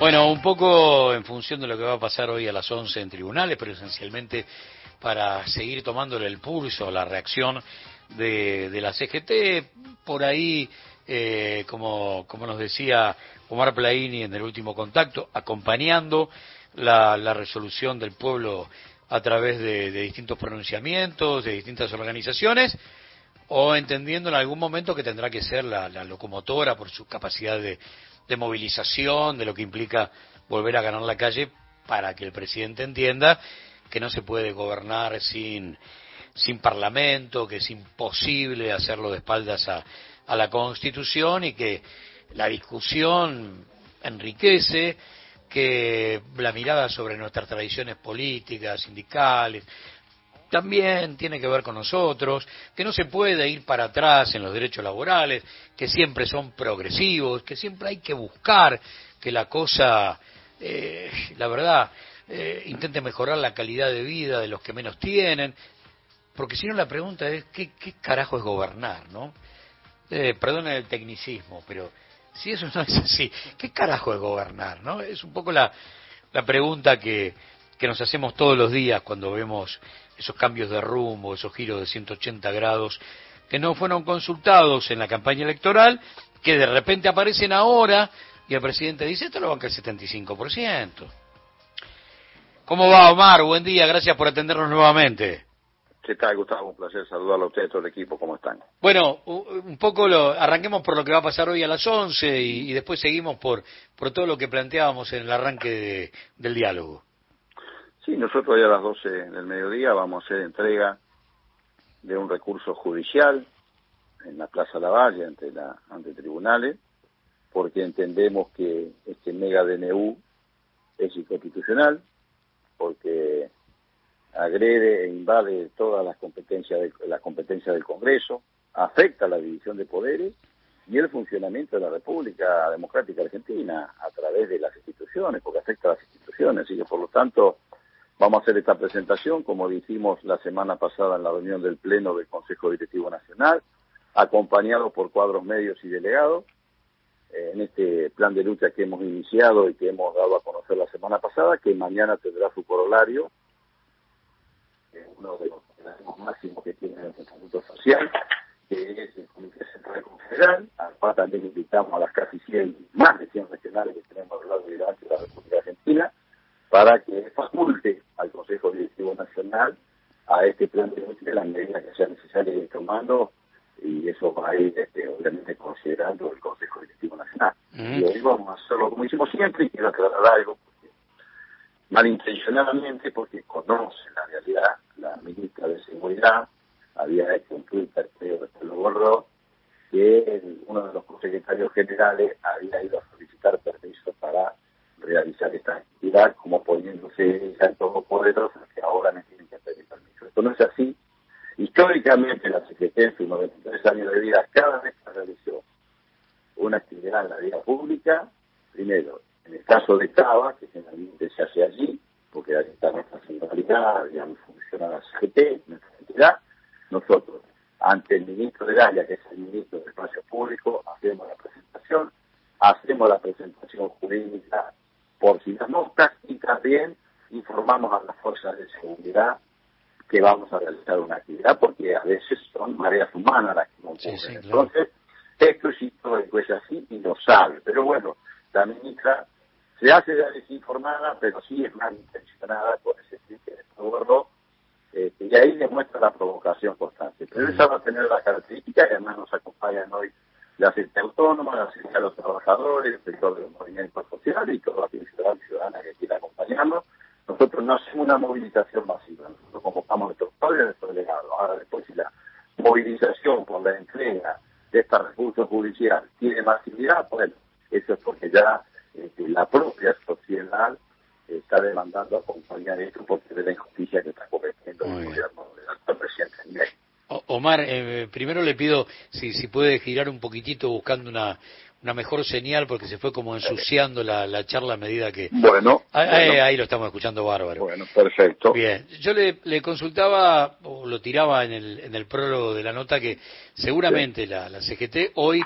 Bueno, un poco en función de lo que va a pasar hoy a las 11 en tribunales, pero esencialmente para seguir tomándole el pulso, la reacción de, la CGT, por ahí, eh, como, nos decía Omar Plaini en el último contacto, acompañando la, resolución del pueblo a través de, distintos pronunciamientos, de distintas organizaciones, o entendiendo en algún momento que tendrá que ser la, locomotora por su capacidad de, de, movilización, de lo que implica volver a ganar la calle, para que el presidente entienda que no se puede gobernar sin, sin parlamento, que es imposible hacerlo de espaldas a, a la Constitución y que la discusión enriquece, que la mirada sobre nuestras tradiciones políticas, sindicales, también tiene que ver con nosotros, que no se puede ir para atrás en los derechos laborales, que siempre son progresivos, que siempre hay que buscar que la cosa, eh, la verdad, eh, intente mejorar la calidad de vida de los que menos tienen, porque si no la pregunta es, ¿qué, qué carajo es gobernar, no? Eh, perdonen el tecnicismo, pero si eso no es así, ¿qué carajo es gobernar? ¿no? Es un poco la, la pregunta que, que nos hacemos todos los días cuando vemos esos cambios de rumbo, esos giros de 180 grados que no fueron consultados en la campaña electoral, que de repente aparecen ahora y el presidente dice, esto lo banca el 75%. ¿Cómo va, Omar? Buen día, gracias por atendernos nuevamente. ¿Qué tal, Gustavo? Un placer saludarlo a usted y a todo el equipo. ¿Cómo están? Bueno, un poco lo, arranquemos por lo que va a pasar hoy a las 11 y, después seguimos por, por todo lo que planteábamos en el arranque del diálogo. Sí, nosotros hoy a las 12 del mediodía vamos a hacer entrega de un recurso judicial en la Plaza Lavalle ante, la, ante tribunales, porque entendemos que este mega DNU es inconstitucional, porque agrede e invade todas las competencias de, la competencia del Congreso, afecta la división de poderes y el funcionamiento de la República Democrática Argentina a través de las instituciones, porque afecta a las instituciones. Así que, por lo tanto, vamos a hacer esta presentación, como dijimos la semana pasada en la reunión del Pleno del Consejo Directivo Nacional, acompañado por cuadros medios y delegados, eh, en este plan de lucha que hemos iniciado y que hemos dado a conocer la semana pasada, que mañana tendrá su corolario uno de los máximos que tiene el Estatuto Social, que es el Comité Central Confederal, al cual también invitamos a las casi 100, más de 100 regionales que tenemos a lo largo de la República Argentina, para que faculte al Consejo Directivo Nacional a este plan de lucha las medidas que sean necesarias ir tomando y eso va a ir este, obviamente considerando el Consejo Directivo Nacional. Y hoy vamos a hacerlo como hicimos siempre y quiero aclarar algo, porque, malintencionadamente porque conoce la realidad la ministra de Seguridad había hecho un Twitter, creo que lo borró, que uno de los secretarios generales había ido a solicitar permiso para realizar esta actividad, como poniéndose en todo que ahora me tienen que pedir permiso. Esto no es así. Históricamente la Secretaría en sus 93 años de vida, cada vez que realizó una actividad en la vida pública, primero, en el caso de Cava, que generalmente se hace allí, porque ahí está nuestra centralidad, digamos, funciona la CGT, nuestra entidad, nosotros, ante el ministro de área, que es el ministro de Espacio Público, hacemos la presentación, hacemos la presentación jurídica por si las moscas y también informamos a las fuerzas de seguridad que vamos a realizar una actividad, porque a veces son mareas humanas las que ocurren. Entonces, esto sí todo es así y lo sabe. Pero bueno, la ministra se hace ya desinformada, pero sí es mal intencionada por ese tweet que después este, y ahí demuestra la provocación constante. Pero esa va a tener las características y además nos acompañan hoy la gente autónoma, la asistencia de los trabajadores, el sector de los movimientos sociales y ciudadanos y ciudadanas que quieran acompañarnos. Nosotros no hacemos una movilización masiva, nosotros convocamos a nuestros padres y a nuestros delegados. Ahora después si la movilización por la entrega de esta recursos judicial tiene masividad, bueno, eso es porque ya este, la propia sociedad está demandando acompañar esto porque de la injusticia que está cometiendo el gobierno del actual presidente Omar, eh, primero le pido si, si puede girar un poquitito buscando una, una mejor señal porque se fue como ensuciando la, la charla a medida que... Bueno, ahí, lo estamos escuchando bárbaro. Bueno, perfecto. Bien, yo le, le consultaba o lo tiraba en el, en el prólogo de la nota que seguramente la, la CGT hoy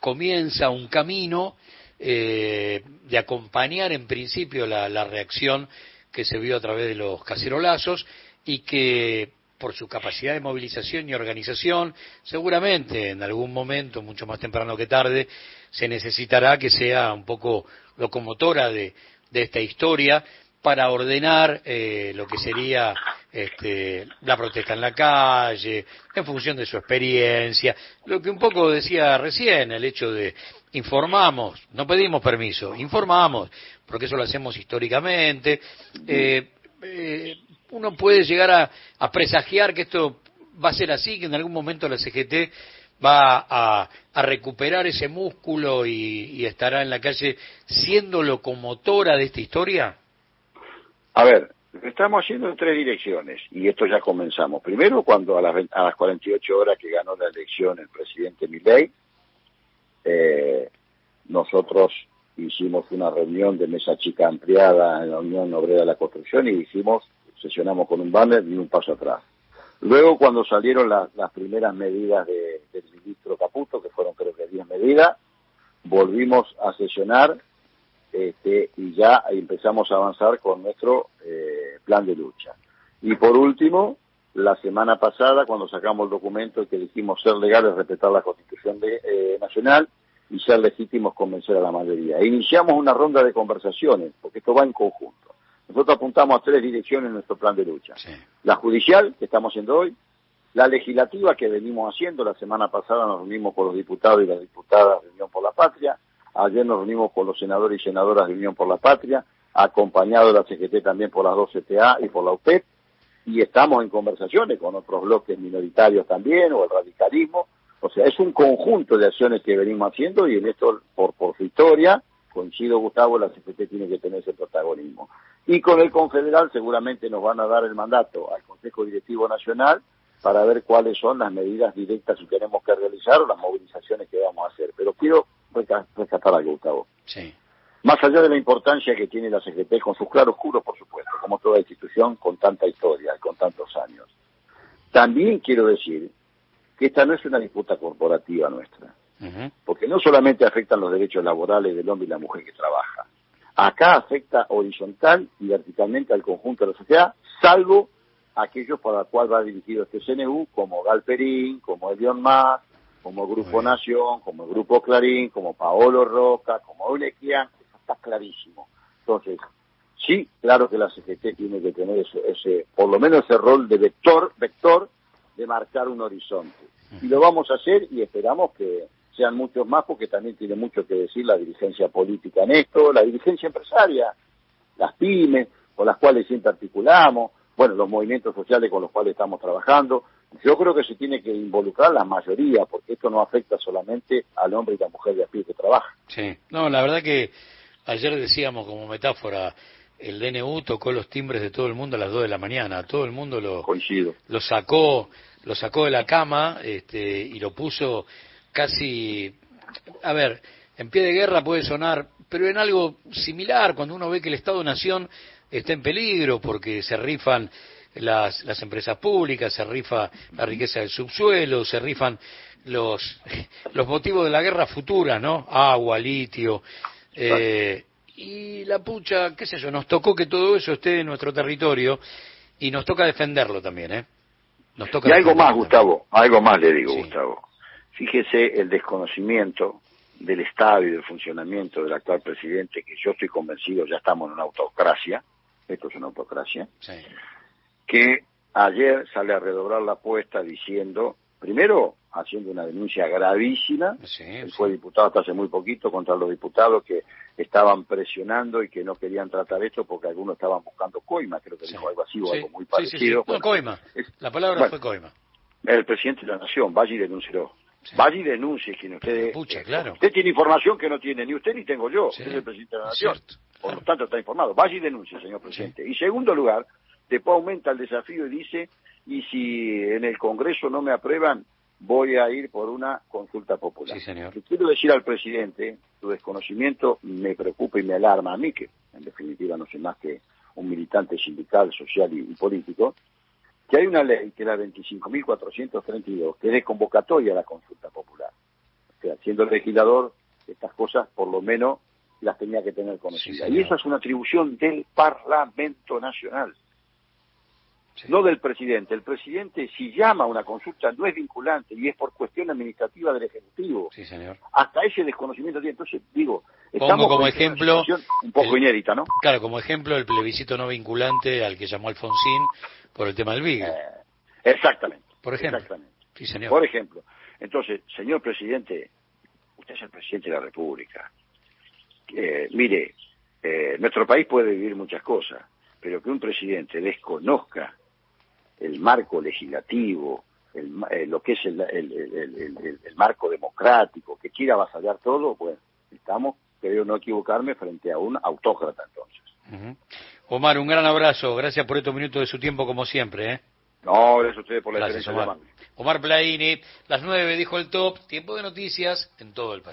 comienza un camino eh, de de acompañar en principio la, la reacción que se vio a través de los cacerolazos y que por su capacidad de movilización y organización, seguramente en algún momento, mucho más temprano que tarde, se necesitará que sea un poco locomotora de, esta historia para ordenar eh, lo que sería este, la protesta en la calle, en función de su experiencia, lo que un poco decía recién, el hecho de informamos, no pedimos permiso, informamos, porque eso lo hacemos históricamente, eh, eh, uno puede llegar a, presagiar que esto va a ser así, que en algún momento la CGT va a, a recuperar ese músculo y, y, estará en la calle siendo locomotora de esta historia? A ver, estamos haciendo en tres direcciones y esto ya comenzamos. Primero, cuando a las, a las 48 horas que ganó la elección el presidente Milei, eh, nosotros hicimos una reunión de mesa chica ampliada en la Unión Obrera de la Construcción y hicimos, sesionamos con un banner y un paso atrás. Luego, cuando salieron la, las primeras medidas de, del ministro Caputo, que fueron creo que 10 medidas, volvimos a sesionar este, y ya empezamos a avanzar con nuestro eh, plan de lucha. Y por último, la semana pasada, cuando sacamos el documento que dijimos ser legales, respetar la Constitución de, eh, Nacional y ser legítimos, convencer a la mayoría. Iniciamos una ronda de conversaciones, porque esto va en conjunto. Nosotros apuntamos a tres direcciones en nuestro plan de lucha. Sí. La judicial, que estamos haciendo hoy, la legislativa, que venimos haciendo, la semana pasada nos reunimos con los diputados y las diputadas de Unión por la Patria, ayer nos reunimos con los senadores y senadoras de Unión por la Patria, acompañado de la CGT también por las dos CTA y por la UPEP, y estamos en conversaciones con otros bloques minoritarios también, o el radicalismo, o sea, es un conjunto de acciones que venimos haciendo y en esto, por, por su historia, coincido Gustavo, la CGT tiene que tener ese protagonismo. Y con el Confederal seguramente nos van a dar el mandato al Consejo Directivo Nacional para ver cuáles son las medidas directas que tenemos que realizar o las movilizaciones que vamos a hacer. Pero quiero rescatar algo, Gustavo. Sí. Más allá de la importancia que tiene la CGT, con sus claroscuros, por supuesto, como toda institución con tanta historia y con tantos años, también quiero decir que esta no es una disputa corporativa nuestra, uh -huh. porque no solamente afectan los derechos laborales del hombre y la mujer que trabaja, acá afecta horizontal y verticalmente al conjunto de la sociedad, salvo aquellos para los cuales va dirigido este CNU, como Galperín, como Elion Más, como Grupo Nación, como el Grupo Clarín, como Paolo Roca, como Eulequian, está clarísimo. Entonces, sí, claro que la CGT tiene que tener ese, ese, por lo menos ese rol de vector, vector de marcar un horizonte. Y lo vamos a hacer y esperamos que sean muchos más porque también tiene mucho que decir la dirigencia política en esto, la dirigencia empresaria, las pymes con las cuales siempre articulamos, bueno, los movimientos sociales con los cuales estamos trabajando. Yo creo que se tiene que involucrar la mayoría, porque esto no afecta solamente al hombre y la mujer de a pie que trabaja. Sí, no, la verdad que ayer decíamos como metáfora, el DNU tocó los timbres de todo el mundo a las 2 de la mañana, todo el mundo lo, Coincido. lo sacó lo sacó de la cama este, y lo puso casi, a ver, en pie de guerra puede sonar, pero en algo similar, cuando uno ve que el Estado-Nación está en peligro porque se rifan las, las empresas públicas, se rifa la riqueza del subsuelo, se rifan los, los motivos de la guerra futura, ¿no? Agua, litio. Eh, y la pucha, qué sé yo, nos tocó que todo eso esté en nuestro territorio y nos toca defenderlo también, ¿eh? Nos toca y algo más, también. Gustavo, algo más le digo, sí. Gustavo. Fíjese el desconocimiento del Estado y del funcionamiento del actual presidente, que yo estoy convencido ya estamos en una autocracia, esto es una autocracia, sí. que ayer sale a redoblar la apuesta diciendo, primero, haciendo una denuncia gravísima, sí, él sí. fue diputado hasta hace muy poquito contra los diputados que estaban presionando y que no querían tratar esto porque algunos estaban buscando coima, creo que dijo algo así o algo muy parecido. sí, sí. No, Bueno, coima. La palabra bueno, fue coima. el presidente de la Nación, vaya y denúncielo. Sí. Vaya y denuncie quien usted... Pucha, claro. Usted tiene información que no tiene ni usted ni tengo yo, Sí, es el presidente de la Nación. cierto, Por lo tanto está informado. Vaya y denuncie, señor presidente. Y segundo lugar, después aumenta el desafío y dice, y si en el Congreso no me aprueban, voy a ir por una consulta popular. Sí, señor. Le quiero decir al presidente, su desconocimiento me preocupa y me alarma a mí, que en definitiva no soy más que un militante sindical, social y, y político, que hay una ley, que es la 25.432, que es de convocatoria a la consulta popular. O sea, siendo legislador, estas cosas por lo menos las tenía que tener conocidas. y esa es una atribución del Parlamento Nacional. No del presidente. El presidente, si llama a una consulta, no es vinculante y es por cuestión administrativa del Ejecutivo. Sí, señor. Hasta ese desconocimiento tiene. Entonces, digo, estamos como ejemplo. un poco inédita, ¿no? Claro, como ejemplo, el plebiscito no vinculante al que llamó Alfonsín por el tema del BIG. Eh, exactamente. Por ejemplo. Exactamente. Sí, señor. Por ejemplo. Entonces, señor presidente, usted es el presidente de la República. Eh, mire, eh, nuestro país puede vivir muchas cosas, pero que un presidente desconozca el marco legislativo, el, eh, lo que es el, el, marco democrático, que quiera avasallar todo, bueno, estamos, creo no equivocarme, frente a un autócrata entonces. Omar, un gran abrazo, gracias por estos minutos de su tiempo como siempre. ¿eh? No, gracias a ustedes por la gracias, Omar. Omar Plaini, las nueve dijo el top, tiempo de noticias en todo el país.